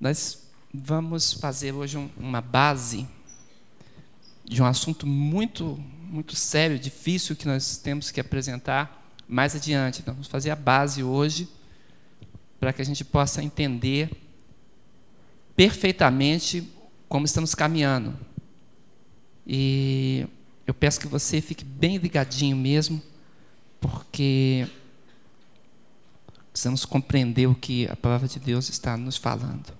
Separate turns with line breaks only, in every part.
Nós vamos fazer hoje um, uma base de um assunto muito, muito sério, difícil, que nós temos que apresentar mais adiante. Então, vamos fazer a base hoje para que a gente possa entender perfeitamente como estamos caminhando. E eu peço que você fique bem ligadinho mesmo, porque precisamos compreender o que a palavra de Deus está nos falando.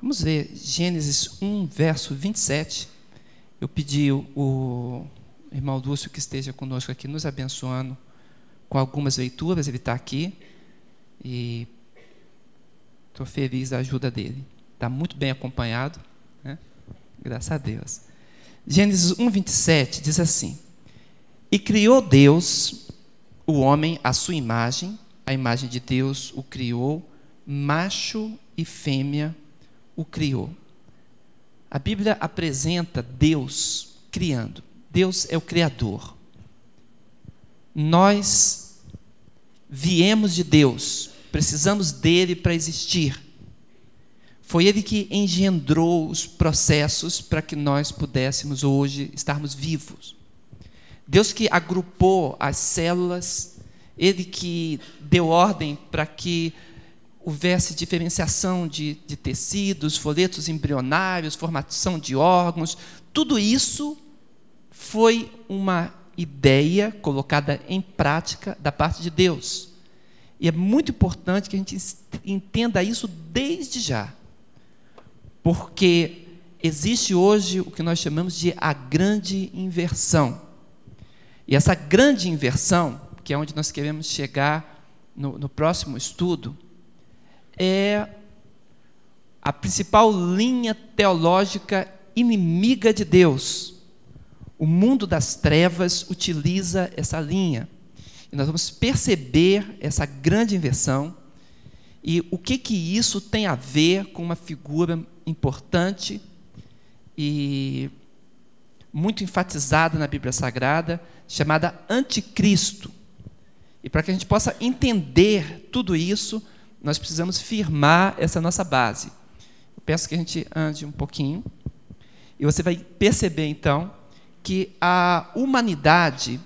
Vamos ver Gênesis 1, verso 27. Eu pedi o irmão Lúcio que esteja conosco aqui, nos abençoando com algumas leituras, ele está aqui. E estou feliz da ajuda dele. Está muito bem acompanhado. Né? Graças a Deus. Gênesis 1, 27 diz assim: E criou Deus o homem à sua imagem, a imagem de Deus o criou, macho e fêmea o criou. A Bíblia apresenta Deus criando. Deus é o Criador. Nós viemos de Deus, precisamos dele para existir. Foi ele que engendrou os processos para que nós pudéssemos hoje estarmos vivos. Deus que agrupou as células, ele que deu ordem para que houvesse diferenciação de, de tecidos, folhetos embrionários, formação de órgãos, tudo isso foi uma ideia colocada em prática da parte de Deus. E é muito importante que a gente entenda isso desde já. Porque existe hoje o que nós chamamos de a grande inversão. E essa grande inversão, que é onde nós queremos chegar no, no próximo estudo, é a principal linha teológica inimiga de Deus. O mundo das trevas utiliza essa linha. E nós vamos perceber essa grande inversão e o que, que isso tem a ver com uma figura importante e muito enfatizada na Bíblia Sagrada, chamada Anticristo. E para que a gente possa entender tudo isso, nós precisamos firmar essa nossa base. Eu peço que a gente ande um pouquinho e você vai perceber então que a humanidade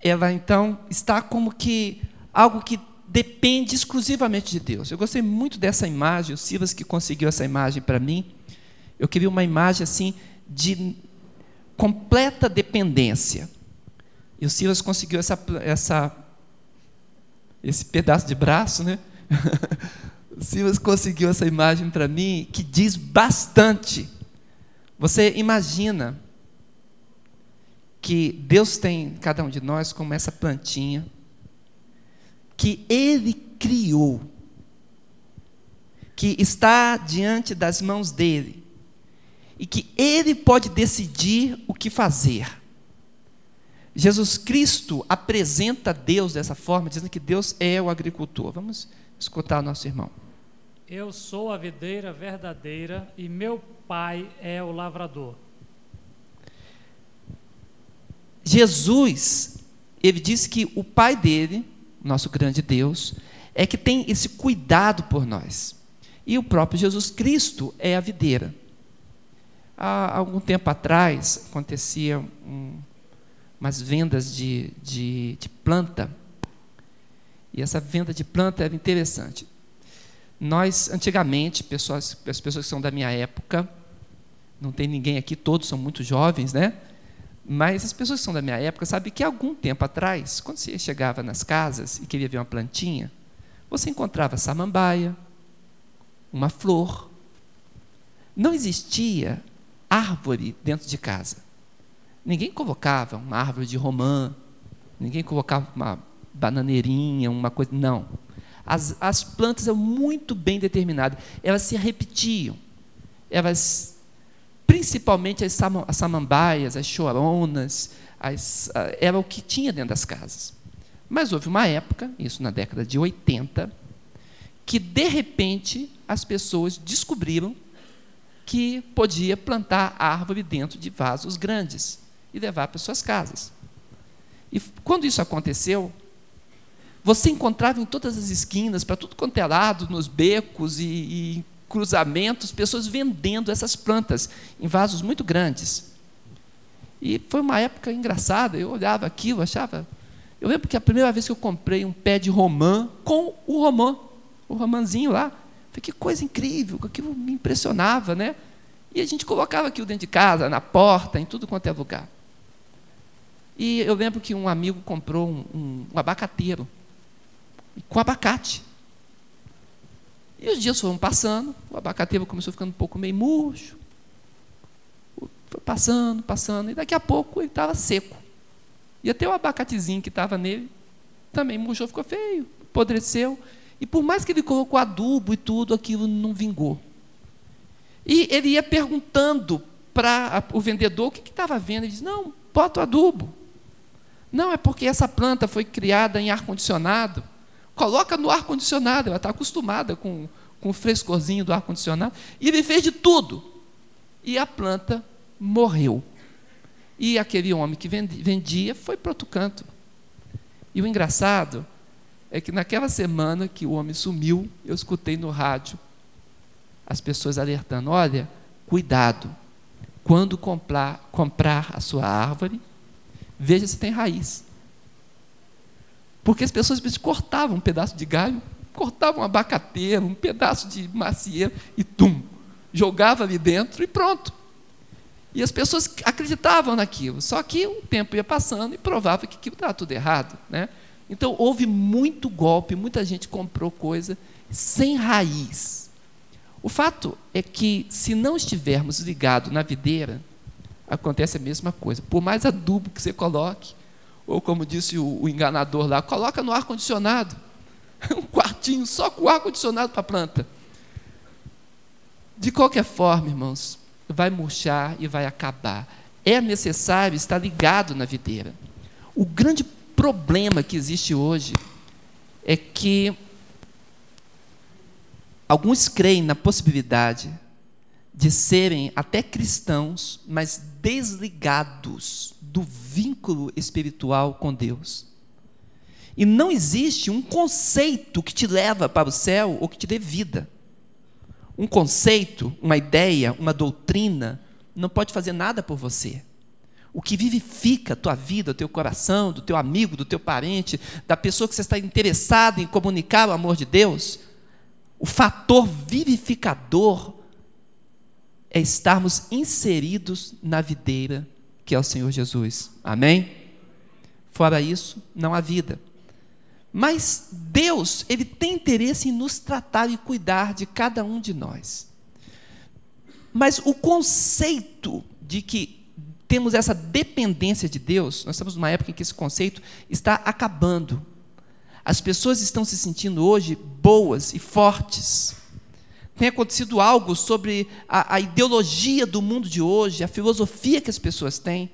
ela então está como que algo que depende exclusivamente de Deus. Eu gostei muito dessa imagem, o Silas que conseguiu essa imagem para mim. Eu queria uma imagem assim de completa dependência. E o Silas conseguiu essa, essa esse pedaço de braço, né? o Silas conseguiu essa imagem para mim que diz bastante. Você imagina que Deus tem cada um de nós como essa plantinha que Ele criou, que está diante das mãos dele e que Ele pode decidir o que fazer. Jesus Cristo apresenta Deus dessa forma, dizendo que Deus é o agricultor. Vamos escutar o nosso irmão.
Eu sou a videira verdadeira e meu pai é o lavrador.
Jesus, ele disse que o pai dele, nosso grande Deus, é que tem esse cuidado por nós. E o próprio Jesus Cristo é a videira. Há algum tempo atrás acontecia um, umas vendas de, de, de planta. E essa venda de planta era interessante. Nós, antigamente, pessoas, as pessoas que são da minha época, não tem ninguém aqui, todos são muito jovens, né? Mas as pessoas que são da minha época sabem que algum tempo atrás, quando você chegava nas casas e queria ver uma plantinha, você encontrava samambaia, uma flor. Não existia árvore dentro de casa. Ninguém colocava uma árvore de romã, ninguém colocava uma bananeirinha, uma coisa. Não. As, as plantas eram muito bem determinadas. Elas se repetiam. Elas, principalmente as, as samambaias, as choronas, as, era o que tinha dentro das casas. Mas houve uma época, isso na década de 80, que de repente as pessoas descobriram que podia plantar árvore dentro de vasos grandes e levar para suas casas. E quando isso aconteceu, Você encontrava em todas as esquinas, para tudo quanto é lado, nos becos e, e cruzamentos, pessoas vendendo essas plantas em vasos muito grandes. E foi uma época engraçada, eu olhava aquilo, achava. Eu lembro que a primeira vez que eu comprei um pé de romã com o romã, o romãzinho lá, falei, que coisa incrível, aquilo me impressionava, né? E a gente colocava aquilo dentro de casa, na porta, em tudo quanto é lugar. E eu lembro que um amigo comprou um, um, um abacateiro com abacate. E os dias foram passando, o abacateiro começou ficando um pouco meio murcho. Foi passando, passando, e daqui a pouco ele estava seco. E até o abacatezinho que estava nele também murchou, ficou feio, apodreceu. E por mais que ele colocou adubo e tudo, aquilo não vingou. E ele ia perguntando para o vendedor o que estava vendo. Ele disse: Não, bota o adubo. Não, é porque essa planta foi criada em ar-condicionado. Coloca no ar-condicionado, ela está acostumada com, com o frescorzinho do ar-condicionado. E ele fez de tudo. E a planta morreu. E aquele homem que vendia foi para outro canto. E o engraçado é que naquela semana que o homem sumiu, eu escutei no rádio as pessoas alertando: olha, cuidado, quando comprar, comprar a sua árvore, veja se tem raiz. Porque as pessoas cortavam um pedaço de galho, cortavam um abacateiro, um pedaço de macieiro e tum, jogava ali dentro e pronto. E as pessoas acreditavam naquilo, só que o tempo ia passando e provava que aquilo estava tudo errado. Né? Então houve muito golpe, muita gente comprou coisa sem raiz. O fato é que, se não estivermos ligados na videira, acontece a mesma coisa. Por mais adubo que você coloque, ou como disse o, o enganador lá, coloca no ar-condicionado. Um quartinho só com ar-condicionado para a planta. De qualquer forma, irmãos, vai murchar e vai acabar. É necessário estar ligado na videira. O grande problema que existe hoje é que alguns creem na possibilidade de serem até cristãos, mas desligados do vínculo espiritual com Deus. E não existe um conceito que te leva para o céu ou que te dê vida. Um conceito, uma ideia, uma doutrina não pode fazer nada por você. O que vivifica a tua vida, o teu coração, do teu amigo, do teu parente, da pessoa que você está interessado em comunicar o amor de Deus, o fator vivificador é estarmos inseridos na videira que é o Senhor Jesus. Amém? Fora isso, não há vida. Mas Deus, Ele tem interesse em nos tratar e cuidar de cada um de nós. Mas o conceito de que temos essa dependência de Deus, nós estamos numa época em que esse conceito está acabando. As pessoas estão se sentindo hoje boas e fortes tem acontecido algo sobre a, a, ideologia do mundo de hoje, a filosofia que as pessoas têm.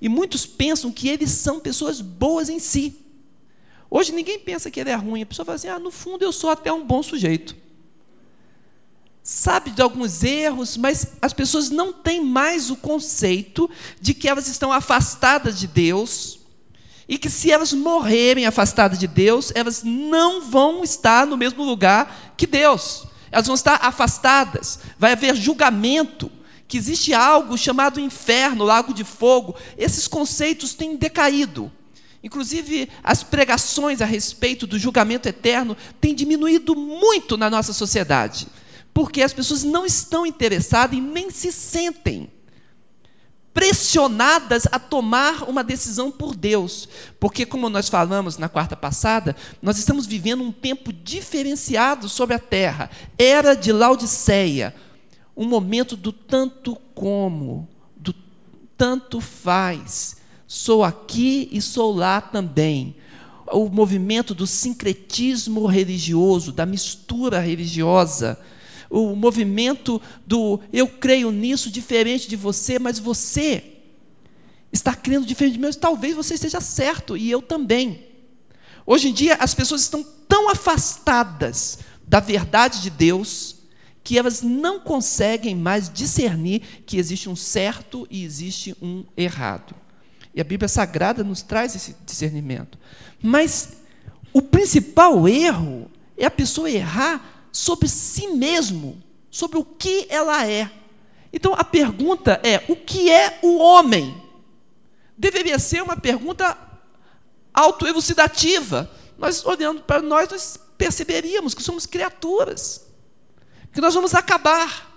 E muitos pensam que eles são pessoas boas em si. Hoje ninguém pensa que ele é ruim. A pessoa fala assim: ah, no fundo eu sou até um bom sujeito. Sabe de alguns erros, mas as pessoas não têm mais o conceito de que elas estão afastadas de Deus e que se elas morrerem afastadas de Deus, elas não vão estar no mesmo lugar que Deus elas vão estar afastadas, vai haver julgamento, que existe algo chamado inferno, lago de fogo. Esses conceitos têm decaído. Inclusive, as pregações a respeito do julgamento eterno têm diminuído muito na nossa sociedade, porque as pessoas não estão interessadas e nem se sentem pressionadas a tomar uma decisão por Deus, porque, como nós falamos na quarta passada, nós estamos vivendo um tempo diferenciado sobre a terra. Era de Laodiceia. Um momento do tanto como, do tanto faz, sou aqui e sou lá também. O movimento do sincretismo religioso, da mistura religiosa o movimento do eu creio nisso diferente de você, mas você está crendo diferente de mim, talvez você esteja certo e eu também. Hoje em dia as pessoas estão tão afastadas da verdade de Deus que elas não conseguem mais discernir que existe um certo e existe um errado. E a Bíblia Sagrada nos traz esse discernimento. Mas o principal erro é a pessoa errar sobre si mesmo, sobre o que ela é. Então a pergunta é: o que é o homem? Deveria ser uma pergunta autoelucidativa. Nós olhando para nós, nós perceberíamos que somos criaturas, que nós vamos acabar,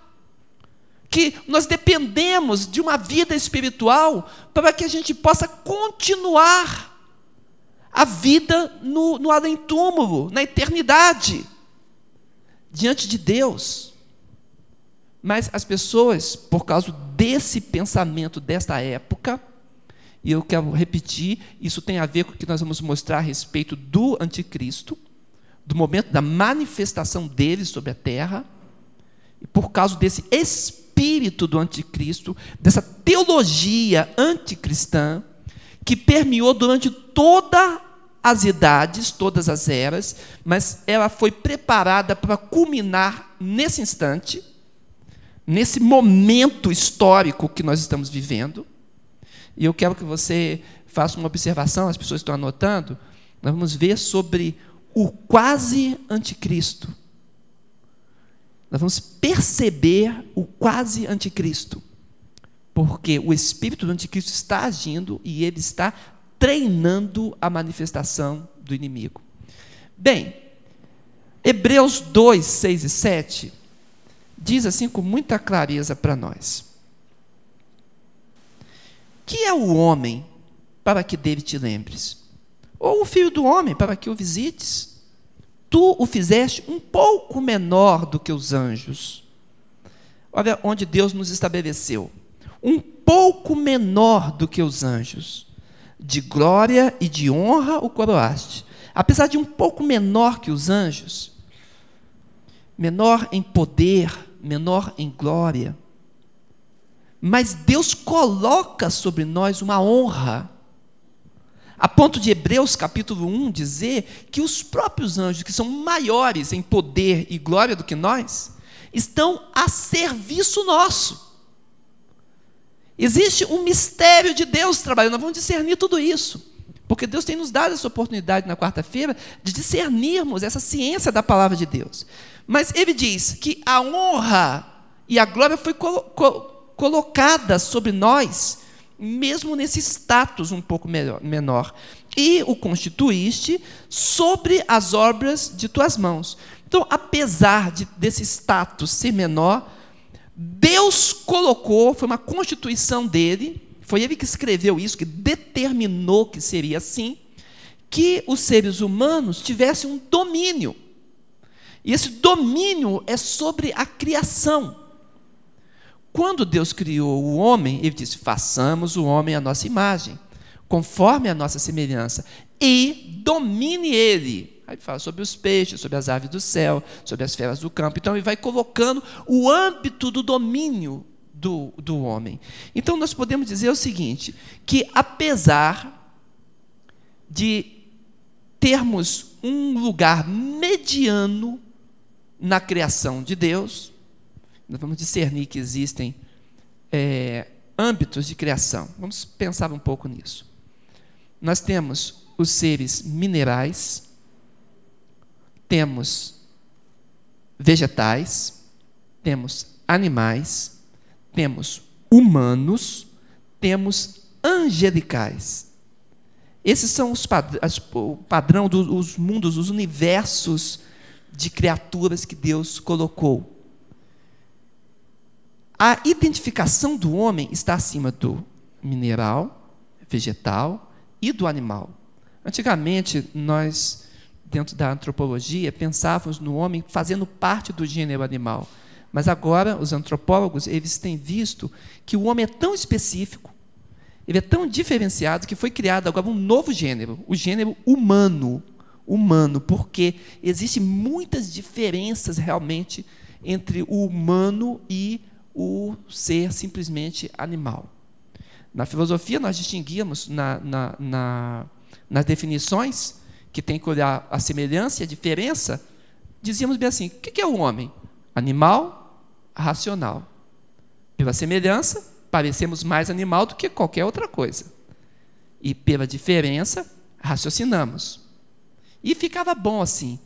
que nós dependemos de uma vida espiritual para que a gente possa continuar a vida no, no além-túmulo, na eternidade, diante de Deus. Mas as pessoas, por causa desse pensamento desta época, e eu quero repetir, isso tem a ver com o que nós vamos mostrar a respeito do anticristo, do momento da manifestação dele sobre a terra, e por causa desse espírito do anticristo, dessa teologia anticristã, que permeou durante todas as idades, todas as eras, mas ela foi preparada para culminar nesse instante, nesse momento histórico que nós estamos vivendo. E eu quero que você faça uma observação, as pessoas estão anotando. Nós vamos ver sobre o quase anticristo. Nós vamos perceber o quase anticristo. Porque o espírito do anticristo está agindo e ele está treinando a manifestação do inimigo. Bem, Hebreus 2, 6 e 7 diz assim com muita clareza para nós: Que é o homem para que dele te lembres? ou o filho do homem, para que o visites. Tu o fizeste um pouco menor do que os anjos. Olha onde Deus nos estabeleceu. Um pouco menor do que os anjos. De glória e de honra o coroaste. Apesar de um pouco menor que os anjos, menor em poder, menor em glória. Mas Deus coloca sobre nós uma honra a ponto de Hebreus capítulo 1 dizer que os próprios anjos, que são maiores em poder e glória do que nós, estão a serviço nosso. Existe um mistério de Deus trabalhando, nós vamos discernir tudo isso. Porque Deus tem nos dado essa oportunidade na quarta-feira de discernirmos essa ciência da palavra de Deus. Mas ele diz que a honra e a glória foi colo colocada sobre nós mesmo nesse status um pouco menor. E o constituíste sobre as obras de tuas mãos. Então, apesar de, desse status ser menor, Deus colocou, foi uma constituição dele, foi ele que escreveu isso, que determinou que seria assim, que os seres humanos tivessem um domínio. E esse domínio é sobre a criação. Quando Deus criou o homem, ele disse: façamos o homem à nossa imagem, conforme a nossa semelhança, e domine ele. Aí fala sobre os peixes, sobre as aves do céu, sobre as feras do campo. Então ele vai colocando o âmbito do domínio do, do homem. Então nós podemos dizer o seguinte: que apesar de termos um lugar mediano na criação de Deus, nós vamos discernir que existem é, âmbitos de criação. Vamos pensar um pouco nisso. Nós temos os seres minerais, temos vegetais, temos animais, temos humanos, temos angelicais. Esses são os pad as, o padrão dos mundos, os universos de criaturas que Deus colocou. A identificação do homem está acima do mineral, vegetal e do animal. Antigamente, nós, dentro da antropologia, pensávamos no homem fazendo parte do gênero animal. Mas agora, os antropólogos, eles têm visto que o homem é tão específico, ele é tão diferenciado, que foi criado agora um novo gênero, o gênero humano. Humano, porque existem muitas diferenças realmente entre o humano e o ser simplesmente animal. Na filosofia, nós distinguíamos na, na, na, nas definições, que tem que olhar a semelhança e a diferença, dizíamos bem assim: o que é o homem? Animal racional. Pela semelhança, parecemos mais animal do que qualquer outra coisa. E pela diferença, raciocinamos. E ficava bom assim.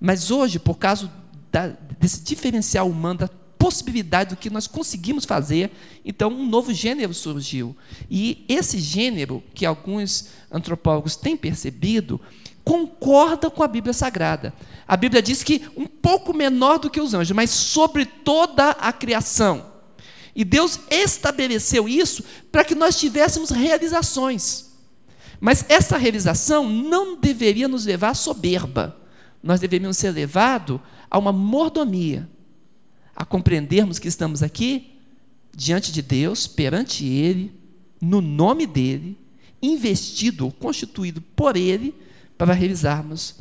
Mas hoje, por causa da, desse diferencial humano, da possibilidade do que nós conseguimos fazer, então um novo gênero surgiu. E esse gênero, que alguns antropólogos têm percebido, concorda com a Bíblia Sagrada. A Bíblia diz que um pouco menor do que os anjos, mas sobre toda a criação. E Deus estabeleceu isso para que nós tivéssemos realizações. Mas essa realização não deveria nos levar à soberba. Nós deveríamos ser levados a uma mordomia, a compreendermos que estamos aqui diante de Deus, perante Ele, no nome dEle, investido ou constituído por Ele, para realizarmos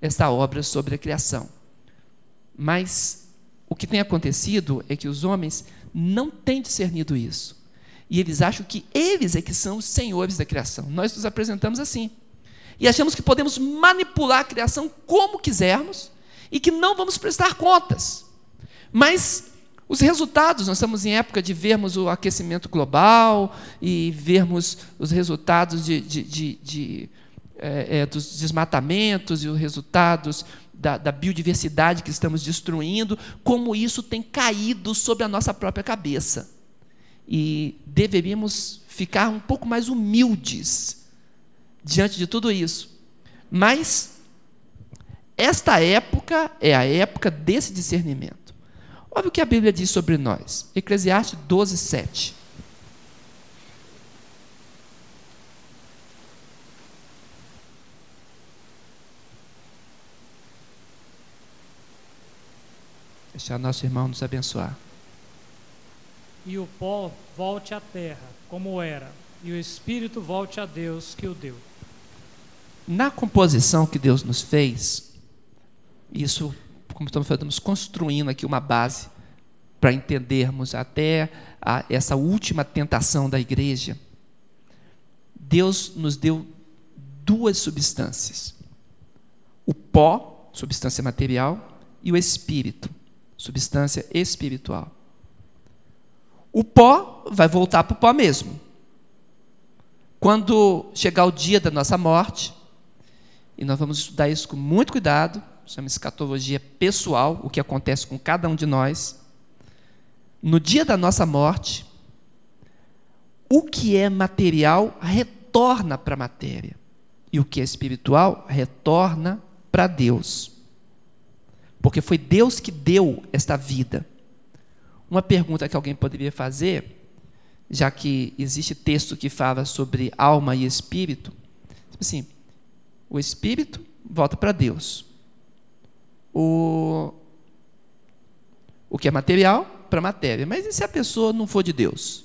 essa obra sobre a criação. Mas o que tem acontecido é que os homens não têm discernido isso. E eles acham que eles é que são os senhores da criação. Nós nos apresentamos assim. E achamos que podemos manipular a criação como quisermos e que não vamos prestar contas. Mas os resultados, nós estamos em época de vermos o aquecimento global e vermos os resultados de, de, de, de é, é, dos desmatamentos e os resultados da, da, biodiversidade que estamos destruindo, como isso tem caído sobre a nossa própria cabeça. E deveríamos ficar um pouco mais humildes diante de tudo isso. Mas esta época é a época desse discernimento. Olha o que a Bíblia diz sobre nós. Eclesiastes 12, 7. Deixar nosso irmão nos abençoar.
E o pó volte à terra, como era, e o espírito volte a Deus que o deu.
Na composição que Deus nos fez, isso, como estamos falando, estamos construindo aqui uma base para entendermos até a, essa última tentação da igreja. Deus nos deu duas substâncias: o pó, substância material, e o espírito, substância espiritual. O pó vai voltar para o pó mesmo. Quando chegar o dia da nossa morte, e nós vamos estudar isso com muito cuidado, chama escatologia pessoal, o que acontece com cada um de nós. No dia da nossa morte, o que é material retorna para a matéria, e o que é espiritual retorna para Deus porque foi Deus que deu esta vida. Uma pergunta que alguém poderia fazer, já que existe texto que fala sobre alma e espírito, assim, o espírito volta para Deus. O, o que é material, para matéria. Mas e se a pessoa não for de Deus?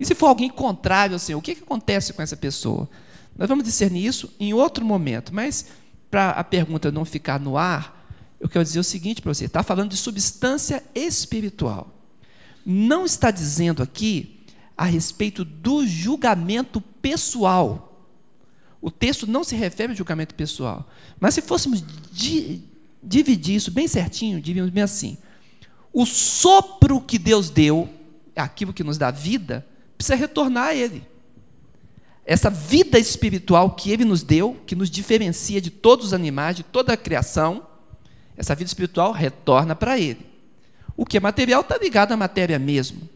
E se for alguém contrário, assim, o que, que acontece com essa pessoa? Nós vamos discernir isso em outro momento, mas para a pergunta não ficar no ar, eu quero dizer o seguinte para você: está falando de substância espiritual. Não está dizendo aqui a respeito do julgamento pessoal. O texto não se refere ao julgamento pessoal. Mas se fôssemos di dividir isso bem certinho, diríamos bem assim: o sopro que Deus deu, aquilo que nos dá vida, precisa retornar a Ele. Essa vida espiritual que Ele nos deu, que nos diferencia de todos os animais, de toda a criação, essa vida espiritual retorna para ele. O que é material está ligado à matéria mesmo.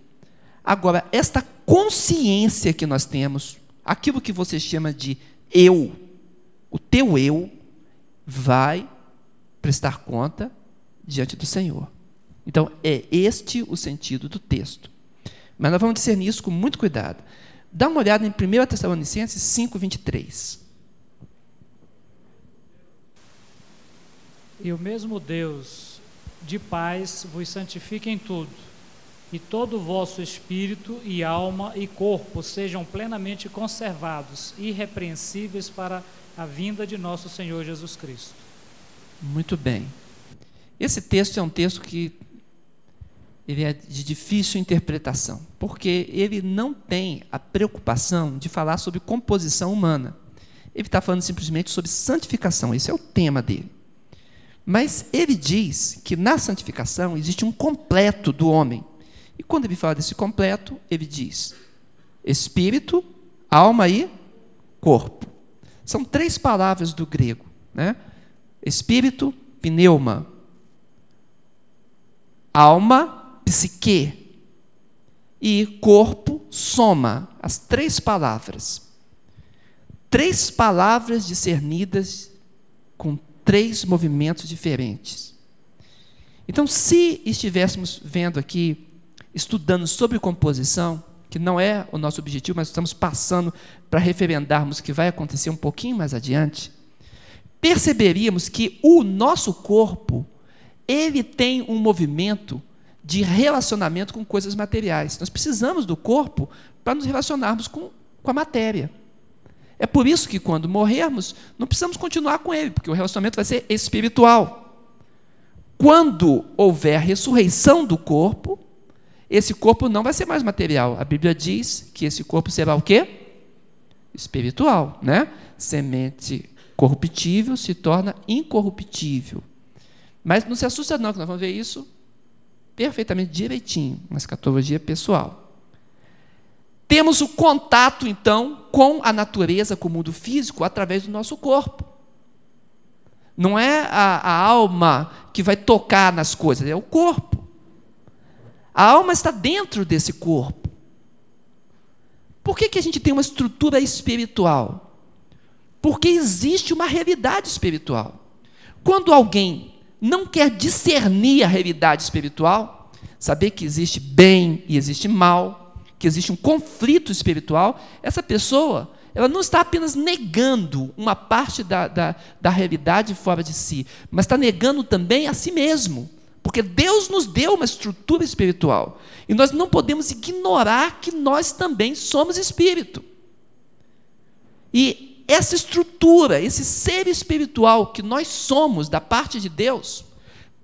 Agora, esta consciência que nós temos, aquilo que você chama de eu, o teu eu, vai prestar conta diante do Senhor. Então, é este o sentido do texto. Mas nós vamos discernir isso com muito cuidado. Dá uma olhada em 1 Tessalonicenses 5, 23.
E o mesmo Deus de paz vos santifique em tudo, e todo o vosso espírito e alma e corpo sejam plenamente conservados, irrepreensíveis para a vinda de nosso Senhor Jesus Cristo.
Muito bem. Esse texto é um texto que ele é de difícil interpretação, porque ele não tem a preocupação de falar sobre composição humana. Ele está falando simplesmente sobre santificação, esse é o tema dele. Mas ele diz que na santificação existe um completo do homem. E quando ele fala desse completo, ele diz: espírito, alma e corpo. São três palavras do grego. né? Espírito, pneuma. Alma, psique. E corpo, soma. As três palavras. Três palavras discernidas com três movimentos diferentes. Então, se estivéssemos vendo aqui, estudando sobre composição, que não é o nosso objetivo, mas estamos passando para referendarmos o que vai acontecer um pouquinho mais adiante, perceberíamos que o nosso corpo, ele tem um movimento de relacionamento com coisas materiais. Nós precisamos do corpo para nos relacionarmos com, com a matéria. É por isso que quando morrermos, não precisamos continuar com ele, porque o relacionamento vai ser espiritual. Quando houver ressurreição do corpo, esse corpo não vai ser mais material. A Bíblia diz que esse corpo será o quê? Espiritual, né? Semente corruptível se torna incorruptível. Mas não se assusta não, que nós vamos ver isso perfeitamente direitinho na escatologia pessoal. Temos o contato, então, com a natureza, com o mundo físico, através do nosso corpo. Não é a, a alma que vai tocar nas coisas, é o corpo. A alma está dentro desse corpo. Por que, que a gente tem uma estrutura espiritual? Porque existe uma realidade espiritual. Quando alguém não quer discernir a realidade espiritual, saber que existe bem e existe mal, que existe um conflito espiritual, essa pessoa ela não está apenas negando uma parte da, da, da realidade fora de si, mas está negando também a si mesmo. Porque Deus nos deu uma estrutura espiritual. E nós não podemos ignorar que nós também somos espírito. E essa estrutura, esse ser espiritual que nós somos da parte de Deus,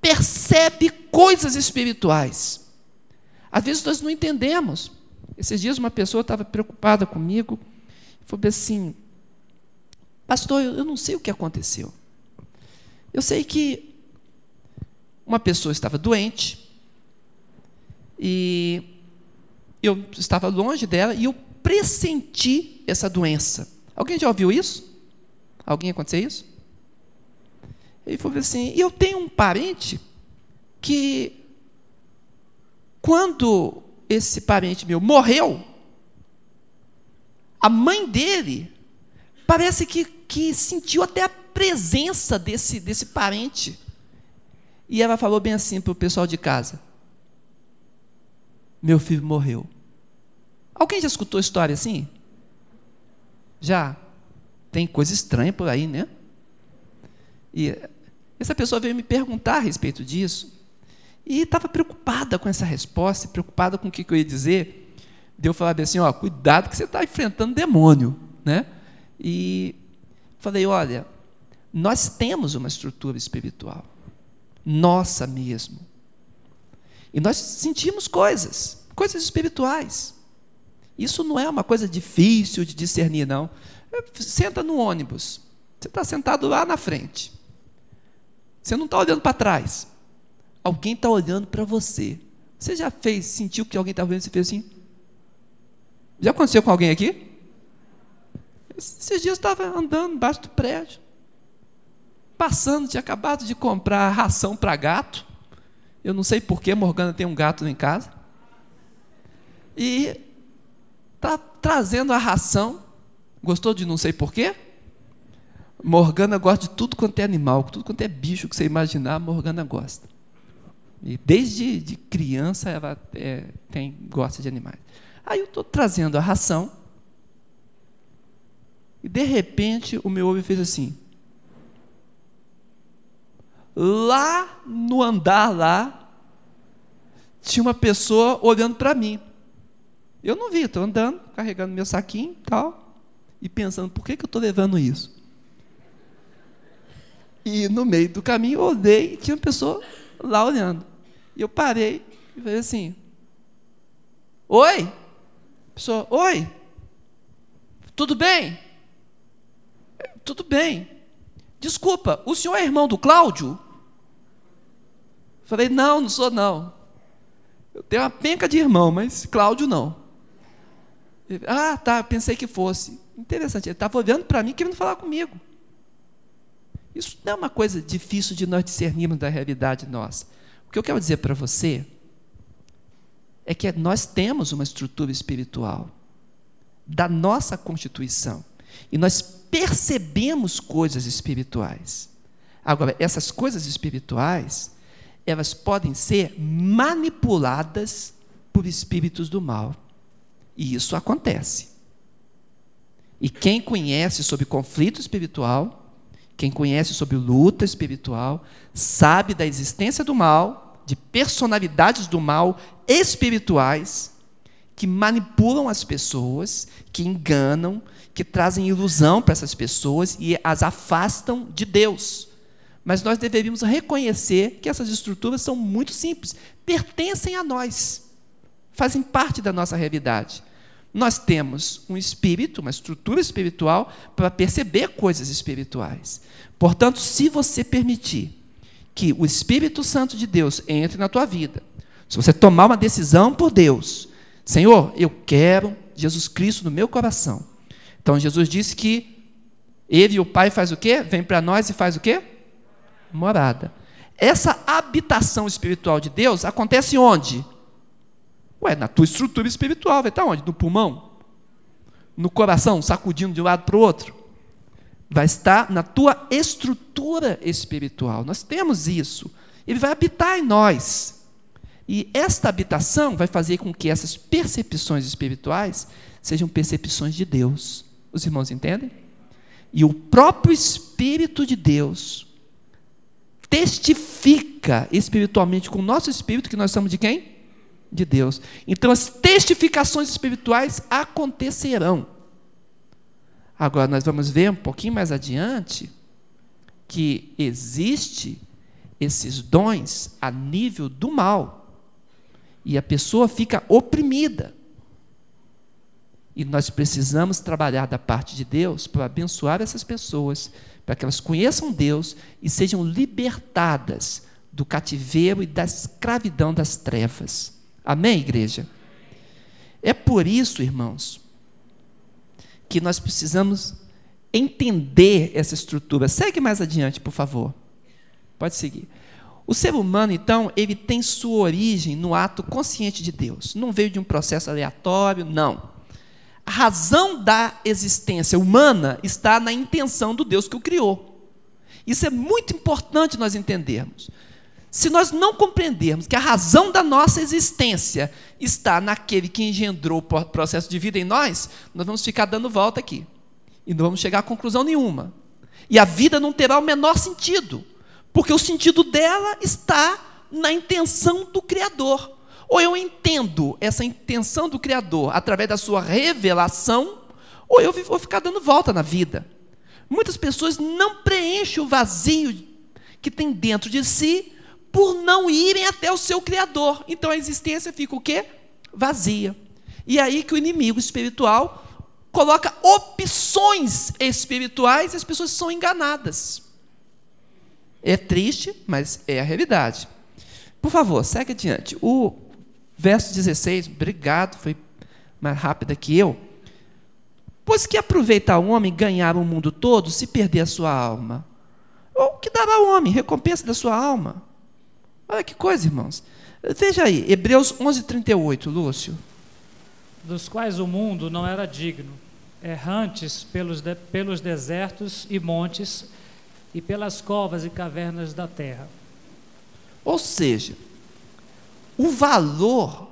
percebe coisas espirituais. Às vezes nós não entendemos. Esses dias uma pessoa estava preocupada comigo, falou assim: Pastor, eu não sei o que aconteceu. Eu sei que uma pessoa estava doente e eu estava longe dela e eu pressenti essa doença. Alguém já ouviu isso? Alguém aconteceu isso? Ele falou assim: eu tenho um parente que, quando esse parente meu morreu, a mãe dele parece que, que sentiu até a presença desse, desse parente e ela falou bem assim para o pessoal de casa: Meu filho morreu. Alguém já escutou história assim? Já? Tem coisa estranha por aí, né? E essa pessoa veio me perguntar a respeito disso. E estava preocupada com essa resposta, preocupada com o que, eu ia dizer. Deu eu falar assim, ó, cuidado que você está enfrentando demônio, né? E falei, olha, nós temos uma estrutura espiritual nossa mesmo. E nós sentimos coisas, coisas espirituais. Isso não é uma coisa difícil de discernir, não. Senta no ônibus. Você está sentado lá na frente. Você não está olhando para trás. Alguém está olhando para você. Você já fez, sentiu que alguém está vendo e você fez assim? Já aconteceu com alguém aqui? Esses dias eu estava andando embaixo do prédio passando, tinha acabado de comprar ração para gato. Eu não sei porquê, Morgana tem um gato em casa. E está trazendo a ração. Gostou de não sei porquê? Morgana gosta de tudo quanto é animal, tudo quanto é bicho que você imaginar, Morgana gosta. E desde de criança ela é, tem, gosta de animais. Aí eu estou trazendo a ração. E de repente o meu ovo fez assim lá no andar lá, tinha uma pessoa olhando para mim. Eu não vi, estou andando, carregando meu saquinho e tal, e pensando, por que, que eu estou levando isso? E no meio do caminho eu olhei e tinha uma pessoa lá olhando. E eu parei e falei assim, Oi? Pessoa, oi? Tudo bem? Tudo bem. Desculpa, o senhor é irmão do Cláudio? Falei, não, não sou não. Eu tenho uma penca de irmão, mas Cláudio não. Ele, ah, tá, pensei que fosse. Interessante, ele estava olhando para mim querendo falar comigo. Isso não é uma coisa difícil de nós discernirmos da realidade nossa. Que eu quero dizer para você é que nós temos uma estrutura espiritual da nossa constituição e nós percebemos coisas espirituais. Agora, essas coisas espirituais, elas podem ser manipuladas por espíritos do mal. E isso acontece. E quem conhece sobre conflito espiritual, quem conhece sobre luta espiritual, sabe da existência do mal, de personalidades do mal espirituais que manipulam as pessoas, que enganam, que trazem ilusão para essas pessoas e as afastam de Deus. Mas nós deveríamos reconhecer que essas estruturas são muito simples, pertencem a nós, fazem parte da nossa realidade. Nós temos um espírito, uma estrutura espiritual para perceber coisas espirituais. Portanto, se você permitir que o Espírito Santo de Deus entre na tua vida, se você tomar uma decisão por Deus, Senhor, eu quero Jesus Cristo no meu coração. Então Jesus disse que ele e o Pai faz o quê? Vem para nós e faz o quê? Morada. Essa habitação espiritual de Deus acontece onde? Ué, na tua estrutura espiritual, vai estar onde? No pulmão? No coração, sacudindo de um lado para o outro? Vai estar na tua estrutura espiritual. Nós temos isso. Ele vai habitar em nós. E esta habitação vai fazer com que essas percepções espirituais sejam percepções de Deus. Os irmãos entendem? E o próprio Espírito de Deus testifica espiritualmente com o nosso espírito que nós somos de quem? de Deus. Então as testificações espirituais acontecerão. Agora nós vamos ver um pouquinho mais adiante que existe esses dons a nível do mal. E a pessoa fica oprimida. E nós precisamos trabalhar da parte de Deus para abençoar essas pessoas, para que elas conheçam Deus e sejam libertadas do cativeiro e da escravidão das trevas. Amém, igreja? É por isso, irmãos, que nós precisamos entender essa estrutura. Segue mais adiante, por favor. Pode seguir. O ser humano, então, ele tem sua origem no ato consciente de Deus. Não veio de um processo aleatório, não. A razão da existência humana está na intenção do Deus que o criou. Isso é muito importante nós entendermos. Se nós não compreendermos que a razão da nossa existência está naquele que engendrou o processo de vida em nós, nós vamos ficar dando volta aqui. E não vamos chegar a conclusão nenhuma. E a vida não terá o menor sentido, porque o sentido dela está na intenção do Criador. Ou eu entendo essa intenção do Criador através da sua revelação, ou eu vou ficar dando volta na vida. Muitas pessoas não preenchem o vazio que tem dentro de si por não irem até o seu Criador. Então a existência fica o quê? Vazia. E aí que o inimigo espiritual coloca opções espirituais e as pessoas são enganadas. É triste, mas é a realidade. Por favor, segue adiante. O verso 16, obrigado, foi mais rápida que eu. Pois que aproveita o homem ganhar o mundo todo se perder a sua alma? Ou que dará ao homem recompensa da sua alma? Olha que coisa, irmãos. Veja aí, Hebreus 11:38, Lúcio.
Dos quais o mundo não era digno, errantes pelos, de, pelos desertos e montes e pelas covas e cavernas da terra.
Ou seja, o valor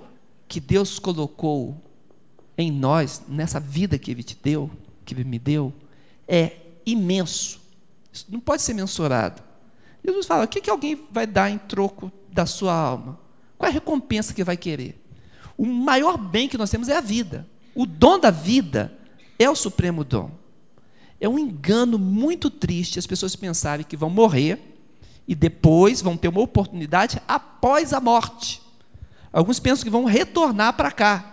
que Deus colocou em nós, nessa vida que Ele te deu, que Ele me deu, é imenso. Isso não pode ser mensurado. Jesus fala: o que, que alguém vai dar em troco da sua alma? Qual é a recompensa que vai querer? O maior bem que nós temos é a vida. O dom da vida é o supremo dom. É um engano muito triste as pessoas pensarem que vão morrer e depois vão ter uma oportunidade após a morte. Alguns pensam que vão retornar para cá.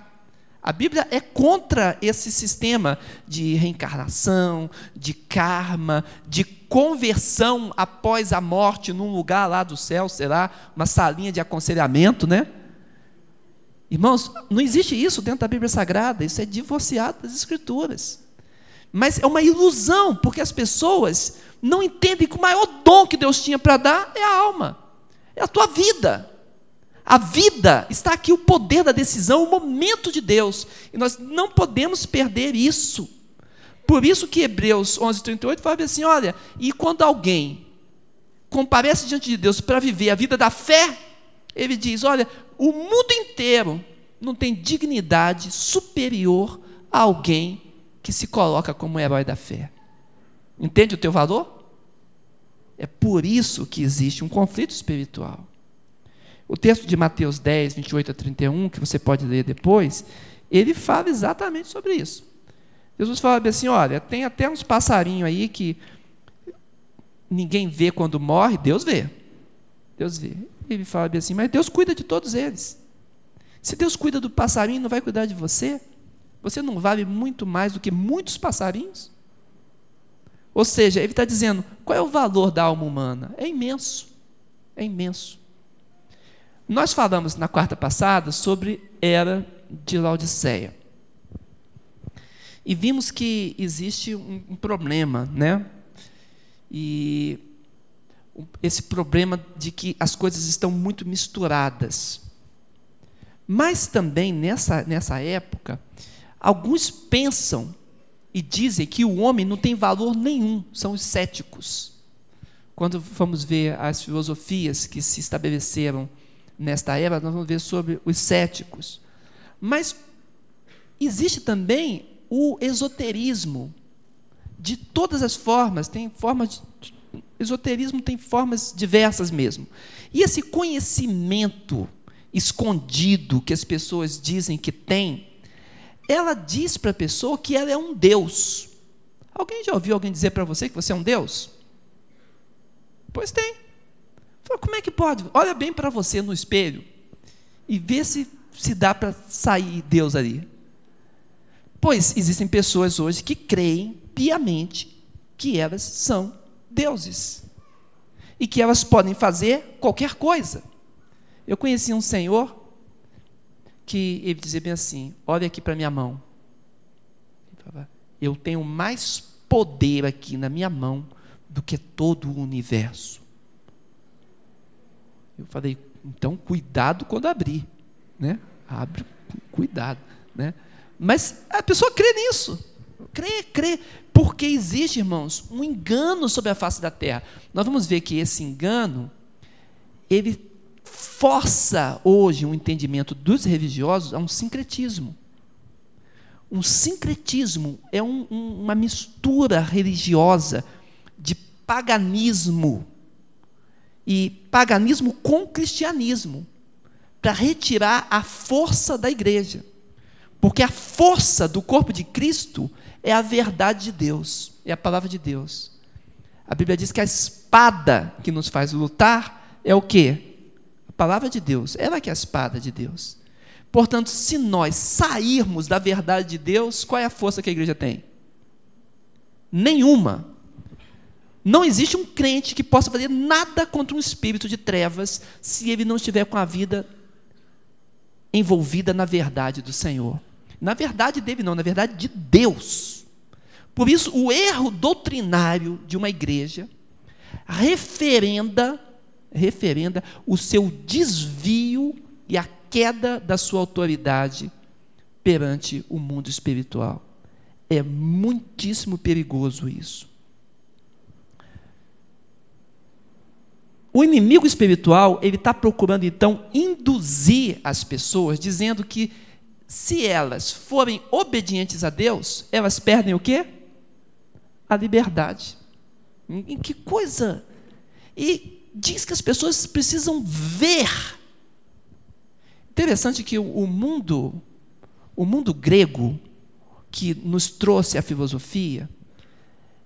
A Bíblia é contra esse sistema de reencarnação, de karma, de conversão após a morte num lugar lá do céu, será uma salinha de aconselhamento, né? Irmãos, não existe isso dentro da Bíblia Sagrada, isso é divorciado das Escrituras. Mas é uma ilusão, porque as pessoas não entendem que o maior dom que Deus tinha para dar é a alma, é a tua vida. A vida está aqui, o poder da decisão, o momento de Deus. E nós não podemos perder isso. Por isso que Hebreus 11, 38 fala assim: olha, e quando alguém comparece diante de Deus para viver a vida da fé, ele diz: olha, o mundo inteiro não tem dignidade superior a alguém que se coloca como herói da fé. Entende o teu valor? É por isso que existe um conflito espiritual. O texto de Mateus 10, 28 a 31, que você pode ler depois, ele fala exatamente sobre isso. Jesus fala assim: olha, tem até uns passarinhos aí que ninguém vê quando morre, Deus vê. Deus vê. Ele fala assim, mas Deus cuida de todos eles. Se Deus cuida do passarinho, não vai cuidar de você? Você não vale muito mais do que muitos passarinhos? Ou seja, ele está dizendo: qual é o valor da alma humana? É imenso. É imenso. Nós falamos na quarta passada sobre era de Laodiceia. E vimos que existe um, um problema, né? E esse problema de que as coisas estão muito misturadas. Mas também nessa, nessa época, alguns pensam e dizem que o homem não tem valor nenhum, são os céticos. Quando vamos ver as filosofias que se estabeleceram nesta era, nós vamos ver sobre os céticos. Mas existe também o esoterismo, de todas as formas, tem formas de, esoterismo tem formas diversas mesmo. E esse conhecimento escondido que as pessoas dizem que tem, ela diz para a pessoa que ela é um Deus. Alguém já ouviu alguém dizer para você que você é um Deus? Pois tem. Como é que pode? Olha bem para você no espelho e vê se, se dá para sair Deus ali. Pois existem pessoas hoje que creem piamente que elas são deuses e que elas podem fazer qualquer coisa. Eu conheci um senhor que ele dizia bem assim: Olha aqui para minha mão. Eu tenho mais poder aqui na minha mão do que todo o universo. Eu falei, então cuidado quando abrir, né? Abre, cuidado, né? Mas a pessoa crê nisso. Crê, crê. Porque existe, irmãos, um engano sobre a face da terra. Nós vamos ver que esse engano, ele força hoje o um entendimento dos religiosos a um sincretismo. Um sincretismo é um, um, uma mistura religiosa de paganismo e paganismo com cristianismo para retirar a força da igreja. Porque a força do corpo de Cristo é a verdade de Deus, é a palavra de Deus. A Bíblia diz que a espada que nos faz lutar é o quê? A palavra de Deus, ela que é a espada de Deus. Portanto, se nós sairmos da verdade de Deus, qual é a força que a igreja tem? Nenhuma. Não existe um crente que possa fazer nada contra um espírito de trevas se ele não estiver com a vida envolvida na verdade do Senhor. Na verdade dele não, na verdade de Deus. Por isso, o erro doutrinário de uma igreja referenda, referenda o seu desvio e a queda da sua autoridade perante o mundo espiritual. É muitíssimo perigoso isso. O inimigo espiritual, ele está procurando então induzir as pessoas, dizendo que se elas forem obedientes a Deus, elas perdem o quê? A liberdade. Em que coisa! E diz que as pessoas precisam ver. Interessante que o mundo, o mundo grego, que nos trouxe a filosofia,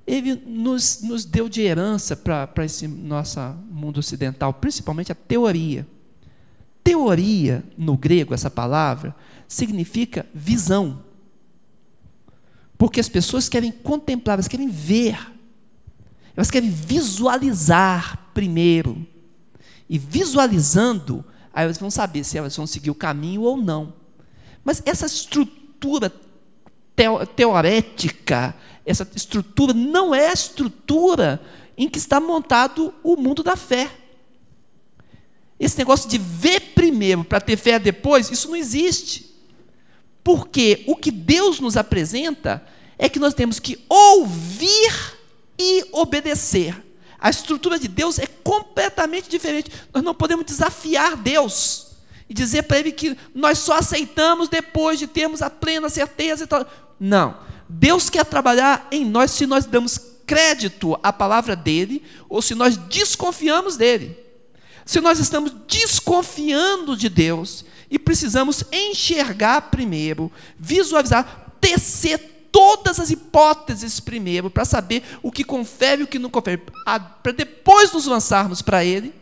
ele nos, nos deu de herança para esse nosso mundo ocidental, principalmente a teoria. Teoria, no grego, essa palavra, significa visão. Porque as pessoas querem contemplar, elas querem ver, elas querem visualizar primeiro. E visualizando, aí elas vão saber se elas vão seguir o caminho ou não. Mas essa estrutura teorética, essa estrutura não é a estrutura em que está montado o mundo da fé. Esse negócio de ver primeiro para ter fé depois, isso não existe. Porque o que Deus nos apresenta é que nós temos que ouvir e obedecer. A estrutura de Deus é completamente diferente. Nós não podemos desafiar Deus e dizer para Ele que nós só aceitamos depois de termos a plena certeza e tal. Não. Deus quer trabalhar em nós se nós damos crédito à palavra dele ou se nós desconfiamos dele. Se nós estamos desconfiando de Deus e precisamos enxergar primeiro, visualizar, tecer todas as hipóteses primeiro, para saber o que confere e o que não confere, para depois nos lançarmos para Ele,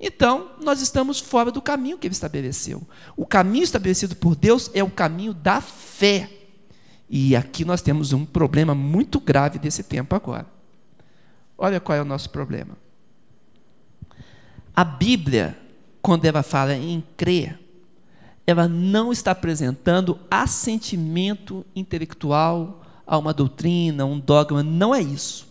então nós estamos fora do caminho que Ele estabeleceu. O caminho estabelecido por Deus é o caminho da fé. E aqui nós temos um problema muito grave desse tempo agora. Olha qual é o nosso problema. A Bíblia, quando ela fala em crer, ela não está apresentando assentimento intelectual a uma doutrina, um dogma, não é isso.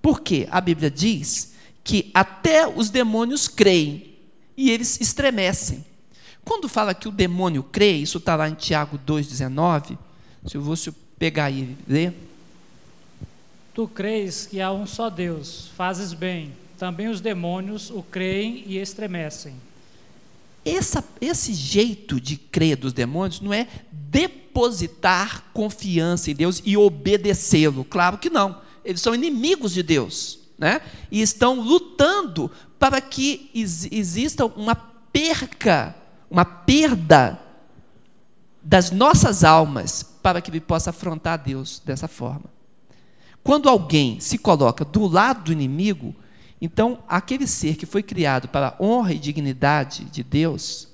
Porque a Bíblia diz que até os demônios creem e eles estremecem. Quando fala que o demônio crê, isso está lá em Tiago 2,19, se eu fosse pegar e ler.
Tu crês que há um só Deus, fazes bem. Também os demônios o creem e estremecem.
Essa, esse jeito de crer dos demônios não é depositar confiança em Deus e obedecê-lo. Claro que não. Eles são inimigos de Deus. Né? E estão lutando para que exista uma perca, uma perda das nossas almas para que ele possa afrontar Deus dessa forma. Quando alguém se coloca do lado do inimigo, então aquele ser que foi criado para a honra e dignidade de Deus,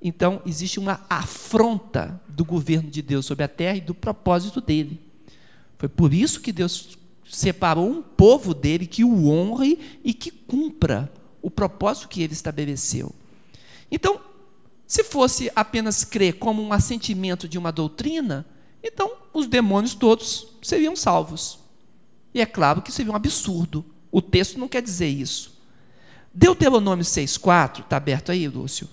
então existe uma afronta do governo de Deus sobre a terra e do propósito dele. Foi por isso que Deus separou um povo dele que o honre e que cumpra o propósito que ele estabeleceu. Então, se fosse apenas crer como um assentimento de uma doutrina, então os demônios todos seriam salvos. E é claro que seria um absurdo. O texto não quer dizer isso. Deuteronômio 6,4, está aberto aí, Lúcio?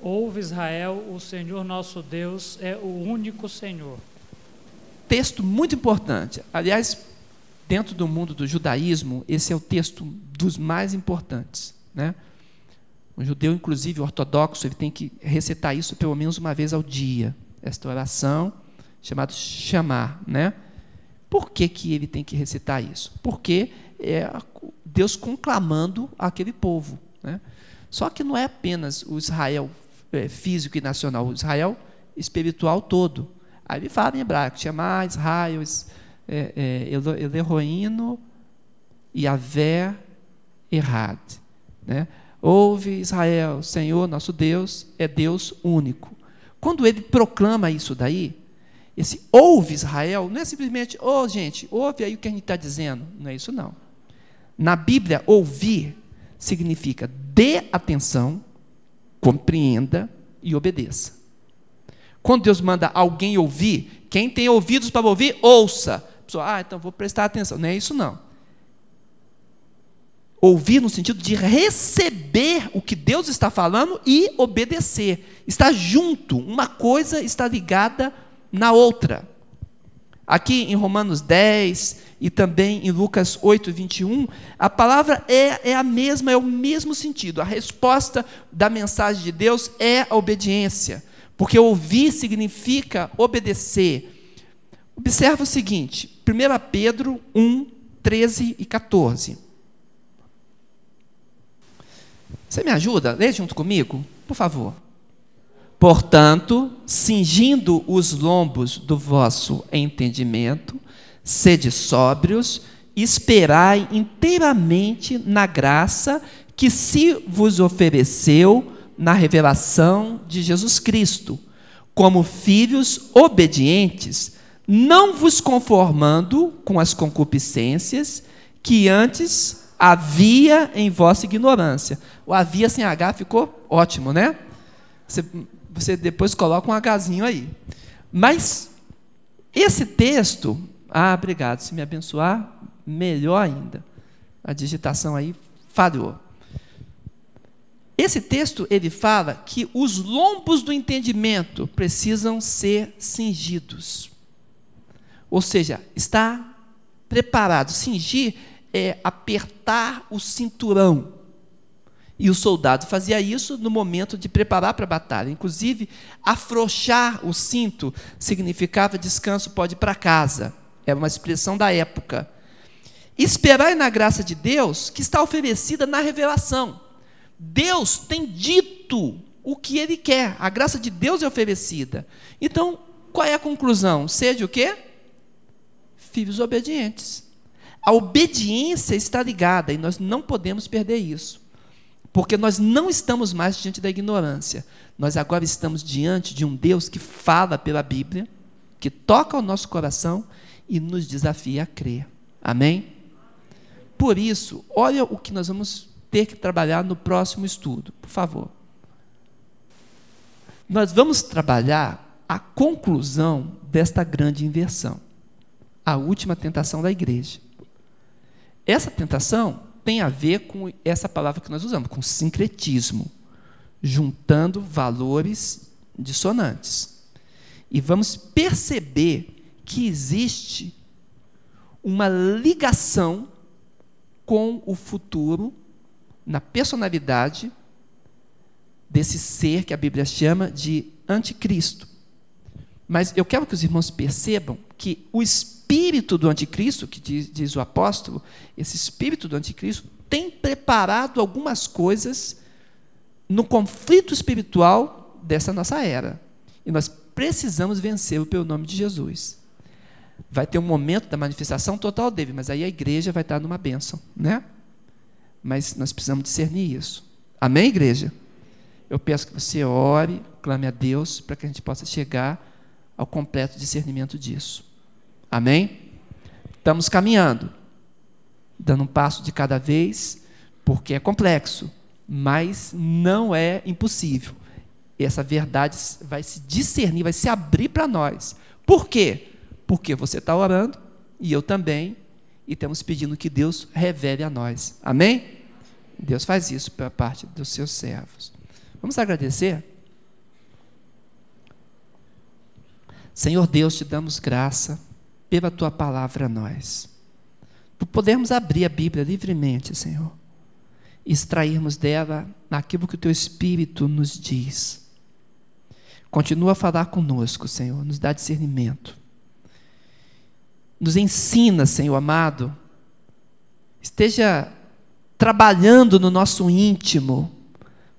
Ouve Israel, o Senhor nosso Deus é o único Senhor.
Texto muito importante. Aliás, dentro do mundo do judaísmo, esse é o texto dos mais importantes. Né? Um judeu, inclusive ortodoxo, ele tem que recitar isso pelo menos uma vez ao dia. Esta oração, chamada chamar, né? Por que, que ele tem que recitar isso? Porque é Deus conclamando aquele povo. Né? Só que não é apenas o Israel é, físico e nacional, o Israel espiritual todo. Aí ele fala em hebraico, chamar Israel, é, é, Eloíno, Yahvé, Errad. Né? Ouve Israel, Senhor nosso Deus é Deus único. Quando ele proclama isso daí, esse ouve Israel, não é simplesmente, ô oh, gente, ouve aí o que a gente está dizendo. Não é isso não. Na Bíblia, ouvir significa dê atenção, compreenda e obedeça. Quando Deus manda alguém ouvir, quem tem ouvidos para ouvir, ouça. Pessoa, ah, então vou prestar atenção. Não é isso não. Ouvir no sentido de receber o que Deus está falando e obedecer. Está junto, uma coisa está ligada na outra. Aqui em Romanos 10 e também em Lucas 8, 21, a palavra é, é a mesma, é o mesmo sentido. A resposta da mensagem de Deus é a obediência, porque ouvir significa obedecer. Observa o seguinte: 1 Pedro 1, 13 e 14. Você me ajuda? Lê junto comigo, por favor. Portanto, cingindo os lombos do vosso entendimento, sede sóbrios, esperai inteiramente na graça que se vos ofereceu na revelação de Jesus Cristo, como filhos obedientes, não vos conformando com as concupiscências que antes havia em vossa ignorância. O havia sem H ficou ótimo, né? Você, você depois coloca um Hzinho aí. Mas esse texto, ah, obrigado, se me abençoar, melhor ainda. A digitação aí falhou. Esse texto ele fala que os lombos do entendimento precisam ser cingidos. Ou seja, está preparado. Cingir é apertar o cinturão. E o soldado fazia isso no momento de preparar para a batalha. Inclusive, afrouxar o cinto significava descanso, pode ir para casa. Era uma expressão da época. Esperar na graça de Deus que está oferecida na revelação. Deus tem dito o que ele quer. A graça de Deus é oferecida. Então, qual é a conclusão? Seja o quê? Filhos obedientes. A obediência está ligada e nós não podemos perder isso. Porque nós não estamos mais diante da ignorância. Nós agora estamos diante de um Deus que fala pela Bíblia, que toca o nosso coração e nos desafia a crer. Amém? Por isso, olha o que nós vamos ter que trabalhar no próximo estudo, por favor. Nós vamos trabalhar a conclusão desta grande inversão, a última tentação da igreja. Essa tentação tem a ver com essa palavra que nós usamos, com sincretismo, juntando valores dissonantes. E vamos perceber que existe uma ligação com o futuro na personalidade desse ser que a Bíblia chama de anticristo. Mas eu quero que os irmãos percebam que o espírito do anticristo, que diz, diz, o apóstolo, esse espírito do anticristo tem preparado algumas coisas no conflito espiritual dessa nossa era. E nós precisamos vencê-lo pelo nome de Jesus. Vai ter um momento da manifestação total dele, mas aí a igreja vai estar numa bênção, né? mas nós precisamos discernir isso. Amém, igreja? Eu peço que você ore, clame a Deus, para que a gente possa chegar ao completo discernimento disso. Amém? Estamos caminhando, dando um passo de cada vez, porque é complexo, mas não é impossível. Essa verdade vai se discernir, vai se abrir para nós. Por quê? Porque você está orando, e eu também, e estamos pedindo que Deus revele a nós. Amém? Deus faz isso pela parte dos seus servos. Vamos agradecer? Senhor Deus, te damos graça pela tua palavra a nós. Por podermos abrir a Bíblia livremente, Senhor, e extrairmos dela aquilo que o teu Espírito nos diz. Continua a falar conosco, Senhor, nos dá discernimento. Nos ensina, Senhor amado, esteja trabalhando no nosso íntimo,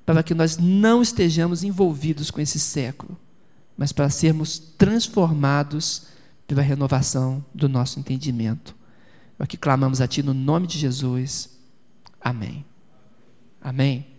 para que nós não estejamos envolvidos com esse século, mas para sermos transformados pela renovação do nosso entendimento. É o que clamamos a Ti no nome de Jesus. Amém. Amém.